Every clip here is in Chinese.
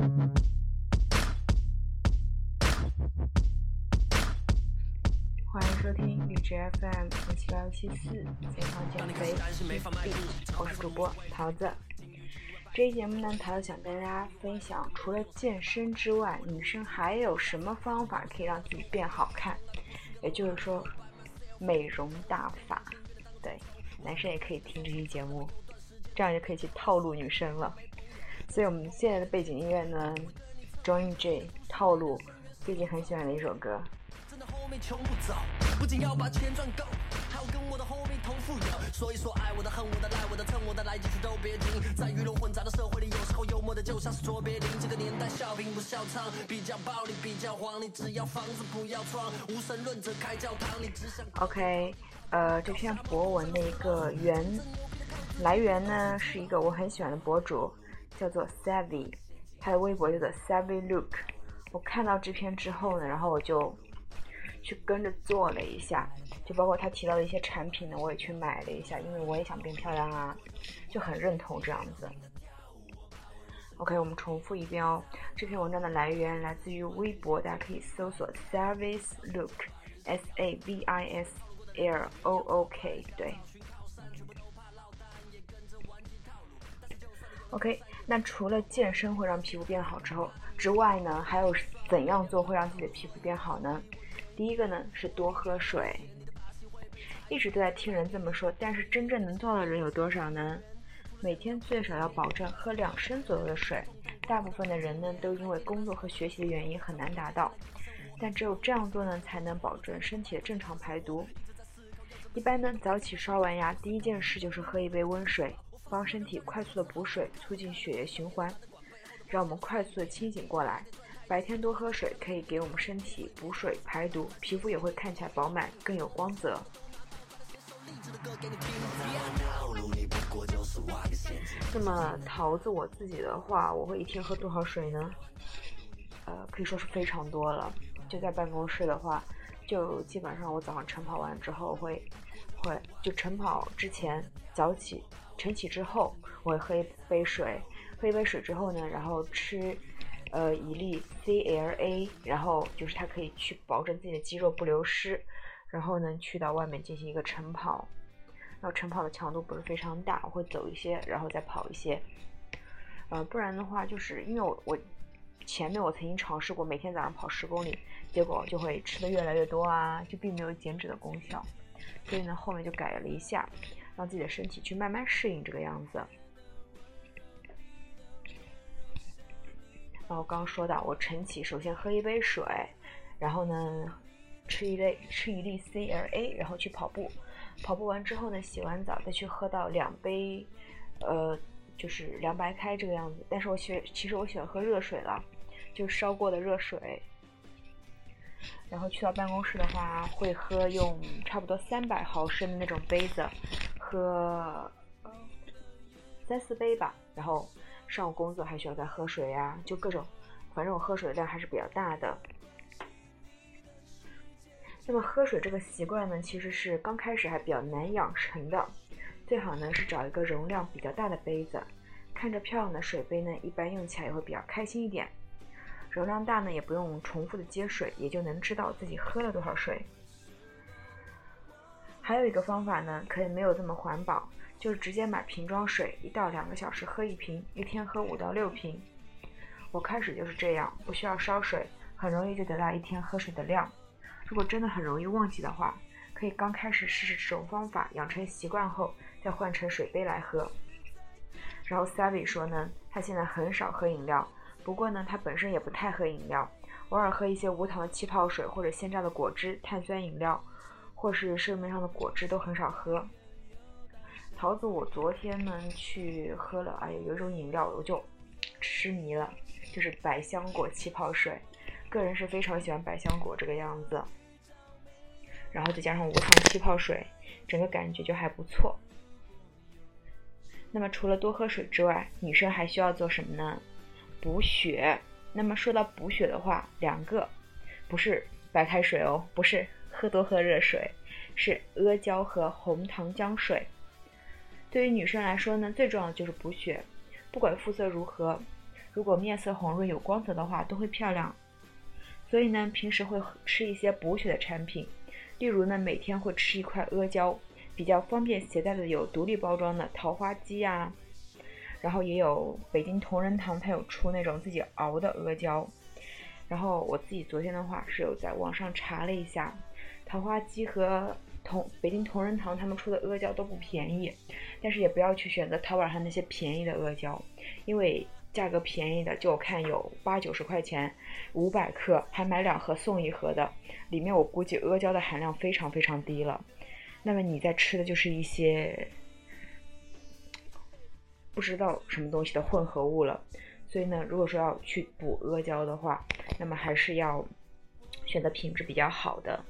欢迎收听荔枝 FM 一七八幺七四健康减肥 B，我是主播桃子。这一节目呢，桃子想跟大家分享，除了健身之外，女生还有什么方法可以让自己变好看？也就是说，美容大法。对，男生也可以听这期节目，这样就可以去套路女生了。所以我们现在的背景音乐呢，Join J 套路，最近很喜欢的一首歌。跟我的后面同富有。说，爱我的、恨我的、赖我的、蹭我的，来几句都别停。在鱼龙混杂的社会里，有时候幽默的就像是卓别林。这个年代笑贫不笑娼，比较暴力比较黄。你只要房子不要窗，无神论者开教堂。你只想。OK，呃，这篇博文的一个源来源呢，是一个我很喜欢的博主，叫做 Savvy，他的微博叫做 Savvy Look。我看到这篇之后呢，然后我就。去跟着做了一下，就包括他提到的一些产品呢，我也去买了一下，因为我也想变漂亮啊，就很认同这样子。OK，我们重复一遍哦。这篇文章的来源来自于微博，大家可以搜索 Service Look，S A V I S L O O K，对。OK，那除了健身会让皮肤变好之后之外呢，还有怎样做会让自己的皮肤变好呢？第一个呢是多喝水，一直都在听人这么说，但是真正能做到的人有多少呢？每天最少要保证喝两升左右的水，大部分的人呢都因为工作和学习的原因很难达到，但只有这样做呢才能保证身体的正常排毒。一般呢早起刷完牙，第一件事就是喝一杯温水，帮身体快速的补水，促进血液循环，让我们快速的清醒过来。白天多喝水可以给我们身体补水排毒，皮肤也会看起来饱满，更有光泽。那么桃子我自己的话，我会一天喝多少水呢？呃，可以说是非常多了。就在办公室的话，就基本上我早上晨跑完之后会会就晨跑之前早起晨起之后，我会喝一杯水，喝一杯水之后呢，然后吃。呃，一粒 CLA，然后就是它可以去保证自己的肌肉不流失，然后呢，去到外面进行一个晨跑，然后晨跑的强度不是非常大，我会走一些，然后再跑一些，呃，不然的话，就是因为我我前面我曾经尝试过每天早上跑十公里，结果就会吃的越来越多啊，就并没有减脂的功效，所以呢，后面就改了一下，让自己的身体去慢慢适应这个样子。然后刚刚说到，我晨起首先喝一杯水，然后呢吃一粒吃一粒 CLA，然后去跑步。跑步完之后呢，洗完澡再去喝到两杯，呃，就是凉白开这个样子。但是我喜其实我喜欢喝热水了，就烧过的热水。然后去到办公室的话，会喝用差不多三百毫升的那种杯子，喝三四杯吧，然后。上午工作还需要再喝水呀，就各种，反正我喝水量还是比较大的。那么喝水这个习惯呢，其实是刚开始还比较难养成的，最好呢是找一个容量比较大的杯子，看着漂亮的水杯呢，一般用起来也会比较开心一点。容量大呢，也不用重复的接水，也就能知道自己喝了多少水。还有一个方法呢，可以没有这么环保。就是直接买瓶装水，一到两个小时喝一瓶，一天喝五到六瓶。我开始就是这样，不需要烧水，很容易就得到一天喝水的量。如果真的很容易忘记的话，可以刚开始试试这种方法，养成习惯后再换成水杯来喝。然后 Savvy 说呢，他现在很少喝饮料，不过呢，他本身也不太喝饮料，偶尔喝一些无糖的气泡水或者鲜榨的果汁、碳酸饮料，或是市面上的果汁都很少喝。桃子，我昨天呢去喝了，哎呀，有一种饮料我就痴迷了，就是百香果气泡水。个人是非常喜欢百香果这个样子，然后再加上无糖气泡水，整个感觉就还不错。那么除了多喝水之外，女生还需要做什么呢？补血。那么说到补血的话，两个，不是白开水哦，不是喝多喝热水，是阿胶和红糖姜水。对于女生来说呢，最重要的就是补血。不管肤色如何，如果面色红润有光泽的话，都会漂亮。所以呢，平时会吃一些补血的产品，例如呢，每天会吃一块阿胶，比较方便携带的有独立包装的桃花姬呀，然后也有北京同仁堂，它有出那种自己熬的阿胶。然后我自己昨天的话是有在网上查了一下，桃花姬和同北京同仁堂他们出的阿胶都不便宜，但是也不要去选择淘宝上那些便宜的阿胶，因为。价格便宜的，就我看有八九十块钱，五百克，还买两盒送一盒的，里面我估计阿胶的含量非常非常低了。那么你在吃的就是一些不知道什么东西的混合物了。所以呢，如果说要去补阿胶的话，那么还是要选择品质比较好的。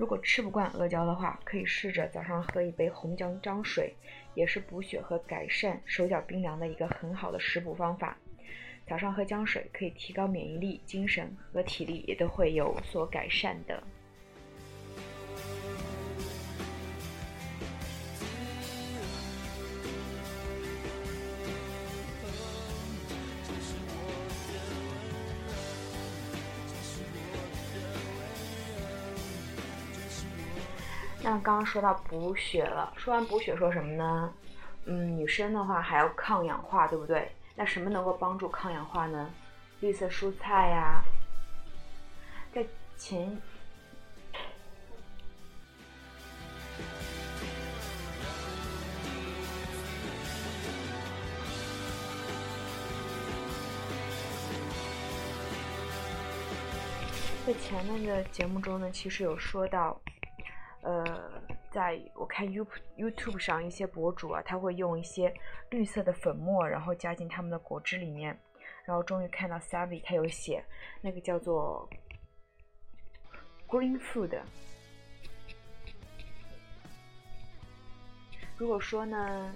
如果吃不惯阿胶的话，可以试着早上喝一杯红姜姜水，也是补血和改善手脚冰凉的一个很好的食补方法。早上喝姜水可以提高免疫力，精神和体力也都会有所改善的。像刚刚说到补血了，说完补血说什么呢？嗯，女生的话还要抗氧化，对不对？那什么能够帮助抗氧化呢？绿色蔬菜呀，在前在前面的节目中呢，其实有说到。呃，在我看 You YouTube 上一些博主啊，他会用一些绿色的粉末，然后加进他们的果汁里面，然后终于看到 Savvy 他有写那个叫做 Green Food。如果说呢，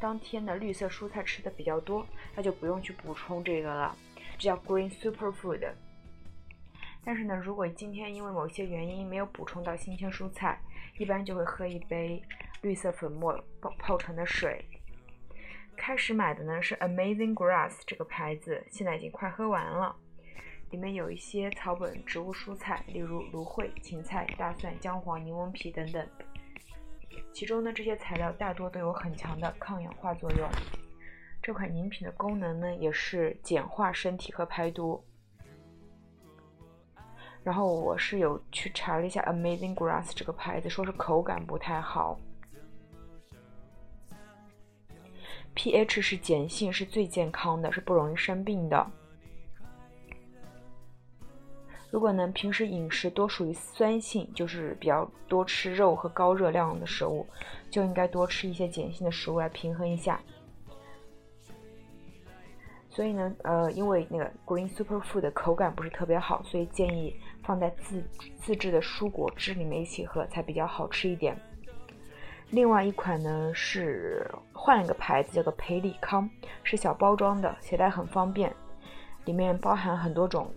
当天的绿色蔬菜吃的比较多，那就不用去补充这个了，这叫 Green Super Food。但是呢，如果今天因为某些原因没有补充到新鲜蔬菜，一般就会喝一杯绿色粉末泡泡成的水。开始买的呢是 Amazing Grass 这个牌子，现在已经快喝完了。里面有一些草本植物蔬菜，例如芦荟、芹菜、大蒜、姜黄、柠檬皮等等。其中呢，这些材料大多都有很强的抗氧化作用。这款饮品的功能呢，也是简化身体和排毒。然后我是有去查了一下 Amazing Grass 这个牌子，说是口感不太好，pH 是碱性，是最健康的，是不容易生病的。如果呢平时饮食多属于酸性，就是比较多吃肉和高热量的食物，就应该多吃一些碱性的食物来平衡一下。所以呢，呃，因为那个 Green Super Food 的口感不是特别好，所以建议放在自自制的蔬果汁里面一起喝才比较好吃一点。另外一款呢是换了一个牌子，叫做培里康，是小包装的，携带很方便，里面包含很多种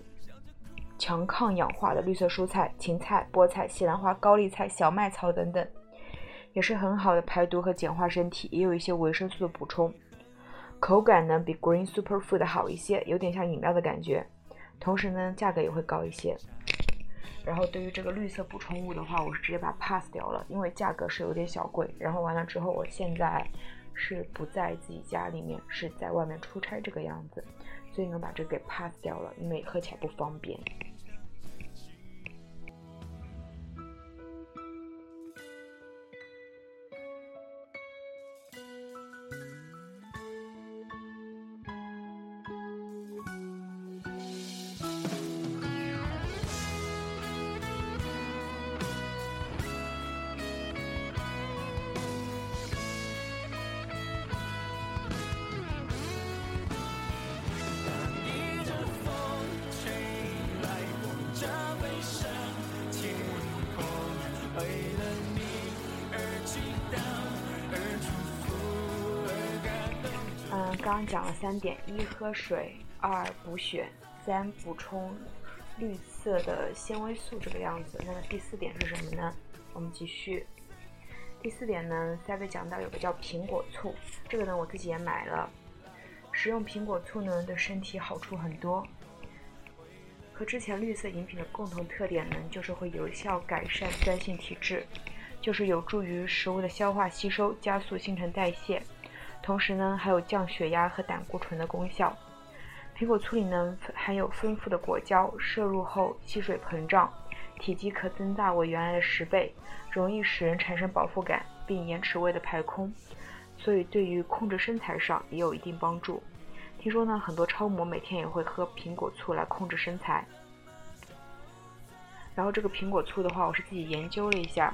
强抗氧化的绿色蔬菜，芹菜、菠菜、西兰花、高丽菜、小麦草等等，也是很好的排毒和简化身体，也有一些维生素的补充。口感呢比 Green Super Food 好一些，有点像饮料的感觉，同时呢价格也会高一些。然后对于这个绿色补充物的话，我是直接把 pass 掉了，因为价格是有点小贵。然后完了之后，我现在是不在自己家里面，是在外面出差这个样子，所以呢把这个给 pass 掉了，因为喝起来不方便。刚刚讲了三点：一喝水，二补血，三补充绿色的纤维素。这个样子，那么第四点是什么呢？我们继续。第四点呢，下面讲到有个叫苹果醋，这个呢我自己也买了。食用苹果醋呢，对身体好处很多。和之前绿色饮品的共同特点呢，就是会有效改善酸性体质，就是有助于食物的消化吸收，加速新陈代谢。同时呢，还有降血压和胆固醇的功效。苹果醋里呢含有丰富的果胶，摄入后吸水膨胀，体积可增大为原来的十倍，容易使人产生饱腹感，并延迟胃的排空。所以对于控制身材上也有一定帮助。听说呢，很多超模每天也会喝苹果醋来控制身材。然后这个苹果醋的话，我是自己研究了一下，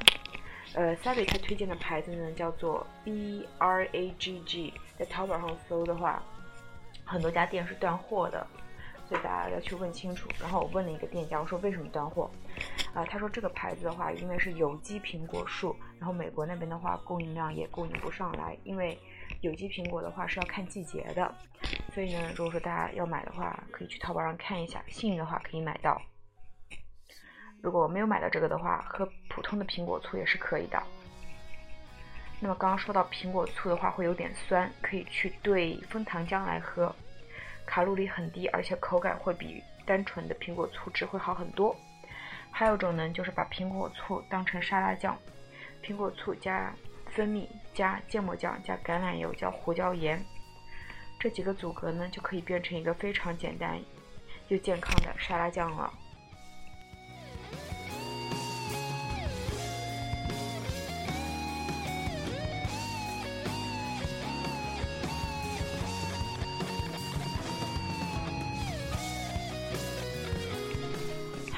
呃，Sally 他推荐的牌子呢叫做 B R A G G，在淘宝上搜的话，很多家店是断货的。所以大家要去问清楚。然后我问了一个店家，我说为什么断货？啊，他说这个牌子的话，因为是有机苹果树，然后美国那边的话供应量也供应不上来，因为有机苹果的话是要看季节的。所以呢，如果说大家要买的话，可以去淘宝上看一下，幸运的话可以买到。如果没有买到这个的话，喝普通的苹果醋也是可以的。那么刚刚说到苹果醋的话会有点酸，可以去兑枫糖浆来喝。卡路里很低，而且口感会比单纯的苹果醋汁会好很多。还有一种呢，就是把苹果醋当成沙拉酱，苹果醋加蜂蜜加芥末酱加橄榄油加胡椒盐，这几个组合呢，就可以变成一个非常简单又健康的沙拉酱了。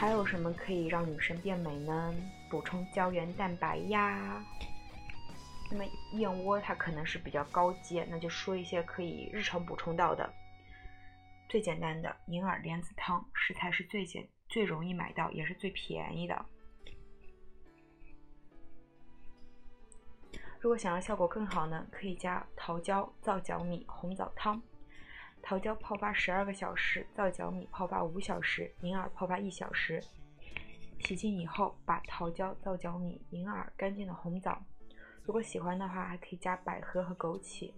还有什么可以让女生变美呢？补充胶原蛋白呀。那么燕窝它可能是比较高阶，那就说一些可以日常补充到的。最简单的银耳莲子汤，食材是最简、最容易买到，也是最便宜的。如果想要效果更好呢，可以加桃胶、皂角米、红枣汤。桃胶泡发十二个小时，皂角米泡发五小时，银耳泡发一小时。洗净以后，把桃胶、皂角米、银耳、干净的红枣，如果喜欢的话，还可以加百合和枸杞，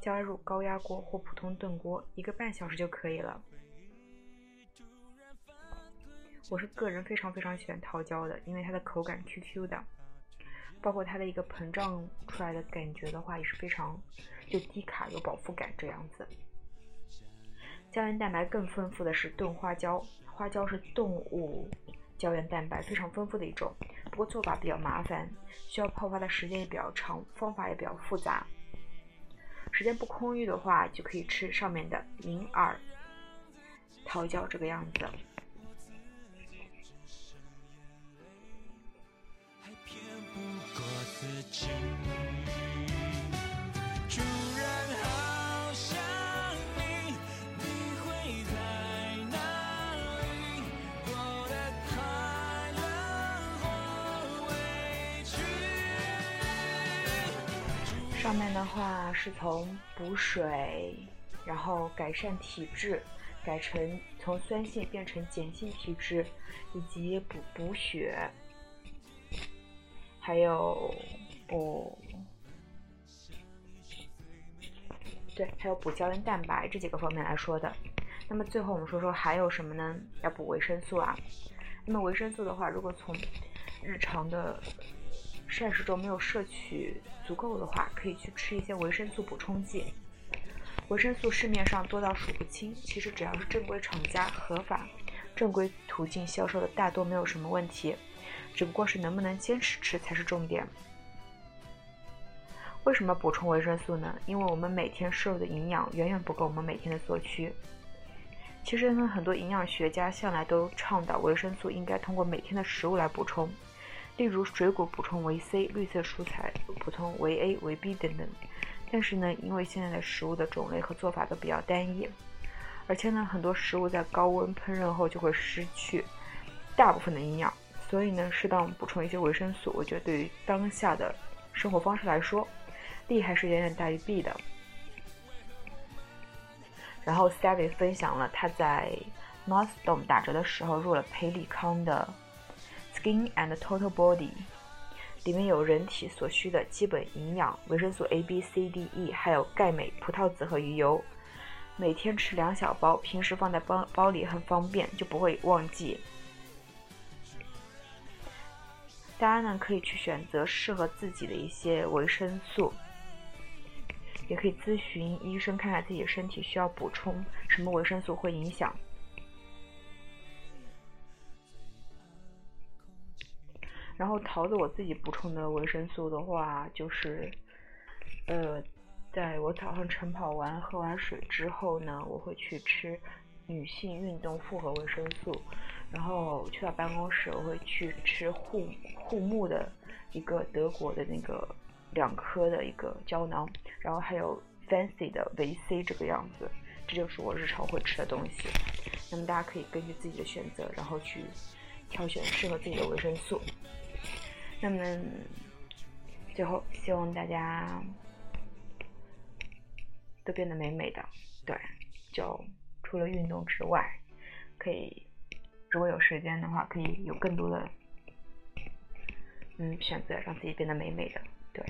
加入高压锅或普通炖锅，一个半小时就可以了。我是个人非常非常喜欢桃胶的，因为它的口感 Q Q 的，包括它的一个膨胀出来的感觉的话，也是非常就低卡有饱腹感这样子。胶原蛋白更丰富的是炖花椒，花椒是动物胶原蛋白非常丰富的一种，不过做法比较麻烦，需要泡发的时间也比较长，方法也比较复杂。时间不空裕的话，就可以吃上面的银耳、桃胶这个样子。还骗不过自己上面的话是从补水，然后改善体质，改成从酸性变成碱性体质，以及补补血，还有补，对，还有补胶原蛋白这几个方面来说的。那么最后我们说说还有什么呢？要补维生素啊。那么维生素的话，如果从日常的膳食中没有摄取足够的话，可以去吃一些维生素补充剂。维生素市面上多到数不清，其实只要是正规厂家、合法、正规途径销售的，大多没有什么问题。只不过是能不能坚持吃才是重点。为什么补充维生素呢？因为我们每天摄入的营养远远不够我们每天的所需。其实呢，很多营养学家向来都倡导维生素应该通过每天的食物来补充。例如水果补充维 C，绿色蔬菜补充维 A、维 B 等等。但是呢，因为现在的食物的种类和做法都比较单一，而且呢，很多食物在高温烹饪后就会失去大部分的营养，所以呢，适当补充一些维生素，我觉得对于当下的生活方式来说，利还是远远大于弊的。然后 Sally 分享了他在 Nordstrom 打折的时候入了培里康的。Skin and Total Body 里面有人体所需的基本营养，维生素 A、B、C、D、E，还有钙、镁、葡萄籽和鱼油，每天吃两小包，平时放在包包里很方便，就不会忘记。大家呢可以去选择适合自己的一些维生素，也可以咨询医生看看自己身体需要补充什么维生素会影响。然后桃子我自己补充的维生素的话，就是，呃，在我早上晨跑完喝完水之后呢，我会去吃女性运动复合维生素。然后去到办公室，我会去吃护护目的一个德国的那个两颗的一个胶囊，然后还有 Fancy 的维 C 这个样子，这就是我日常会吃的东西。那么大家可以根据自己的选择，然后去挑选适合自己的维生素。那么最后，希望大家都变得美美的。对，就除了运动之外，可以如果有时间的话，可以有更多的嗯选择，让自己变得美美的。对，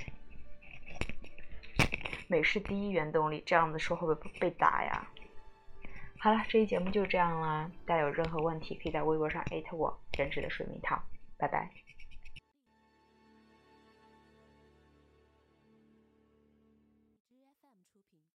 美是第一原动力。这样子说会不会被打呀？好了，这期节目就这样啦。大家有任何问题，可以在微博上艾特我，真实的水蜜桃。拜拜。